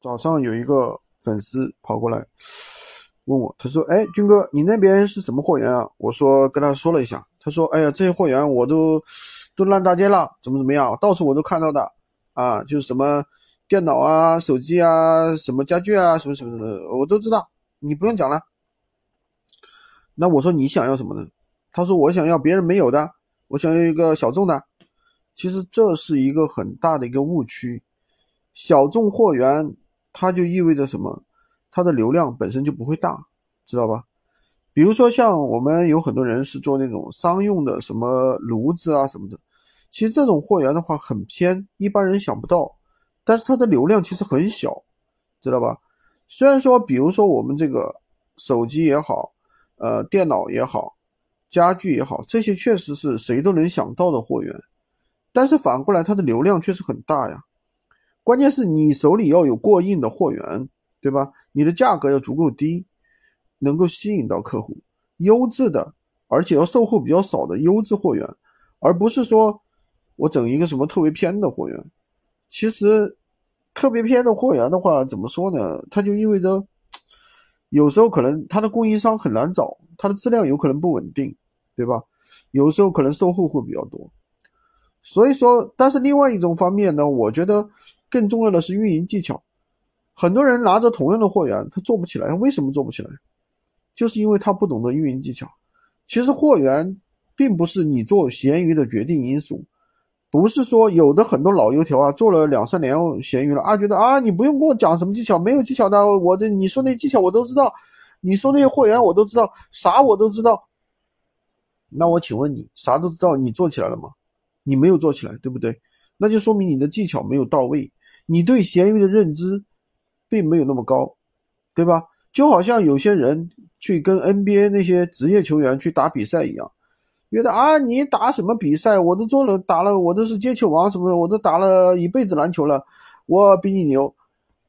早上有一个粉丝跑过来问我，他说：“哎，军哥，你那边是什么货源啊？”我说跟他说了一下，他说：“哎呀，这些货源我都 都烂大街了，怎么怎么样，到处我都看到的啊，就是什么电脑啊、手机啊、什么家具啊、什么什么的，我都知道，你不用讲了。”那我说你想要什么呢？他说：“我想要别人没有的，我想要一个小众的。”其实这是一个很大的一个误区，小众货源。它就意味着什么？它的流量本身就不会大，知道吧？比如说像我们有很多人是做那种商用的，什么炉子啊什么的，其实这种货源的话很偏，一般人想不到，但是它的流量其实很小，知道吧？虽然说，比如说我们这个手机也好，呃，电脑也好，家具也好，这些确实是谁都能想到的货源，但是反过来它的流量确实很大呀。关键是你手里要有过硬的货源，对吧？你的价格要足够低，能够吸引到客户，优质的，而且要售后比较少的优质货源，而不是说我整一个什么特别偏的货源。其实特别偏的货源的话，怎么说呢？它就意味着有时候可能它的供应商很难找，它的质量有可能不稳定，对吧？有时候可能售后会比较多。所以说，但是另外一种方面呢，我觉得。更重要的是运营技巧，很多人拿着同样的货源，他做不起来。为什么做不起来？就是因为他不懂得运营技巧。其实货源并不是你做闲鱼的决定因素，不是说有的很多老油条啊，做了两三年闲鱼了啊，觉得啊，你不用跟我讲什么技巧，没有技巧的，我的你说那技巧我都知道，你说那些货源我都知道，啥我都知道。那我请问你，啥都知道，你做起来了吗？你没有做起来，对不对？那就说明你的技巧没有到位。你对闲鱼的认知并没有那么高，对吧？就好像有些人去跟 NBA 那些职业球员去打比赛一样，觉得啊，你打什么比赛？我都做了，打了，我都是接球王什么的，我都打了一辈子篮球了，我比你牛。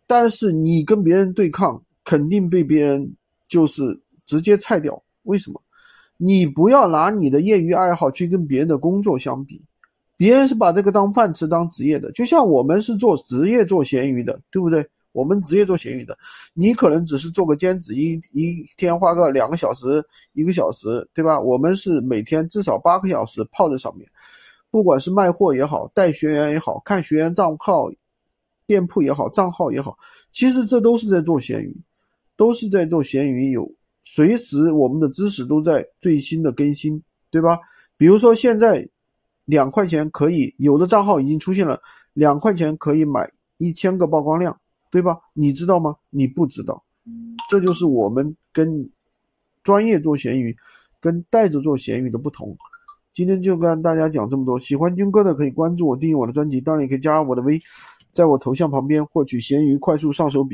但是你跟别人对抗，肯定被别人就是直接菜掉。为什么？你不要拿你的业余爱好去跟别人的工作相比。别人是把这个当饭吃、当职业的，就像我们是做职业做闲鱼的，对不对？我们职业做闲鱼的，你可能只是做个兼职，一一天花个两个小时、一个小时，对吧？我们是每天至少八个小时泡在上面，不管是卖货也好，带学员也好，看学员账号、店铺也好，账号也好，其实这都是在做闲鱼，都是在做闲鱼，有随时我们的知识都在最新的更新，对吧？比如说现在。两块钱可以，有的账号已经出现了两块钱可以买一千个曝光量，对吧？你知道吗？你不知道，这就是我们跟专业做闲鱼、跟带着做闲鱼的不同。今天就跟大家讲这么多，喜欢军哥的可以关注我、订阅我的专辑，当然也可以加我的微，在我头像旁边获取闲鱼快速上手笔。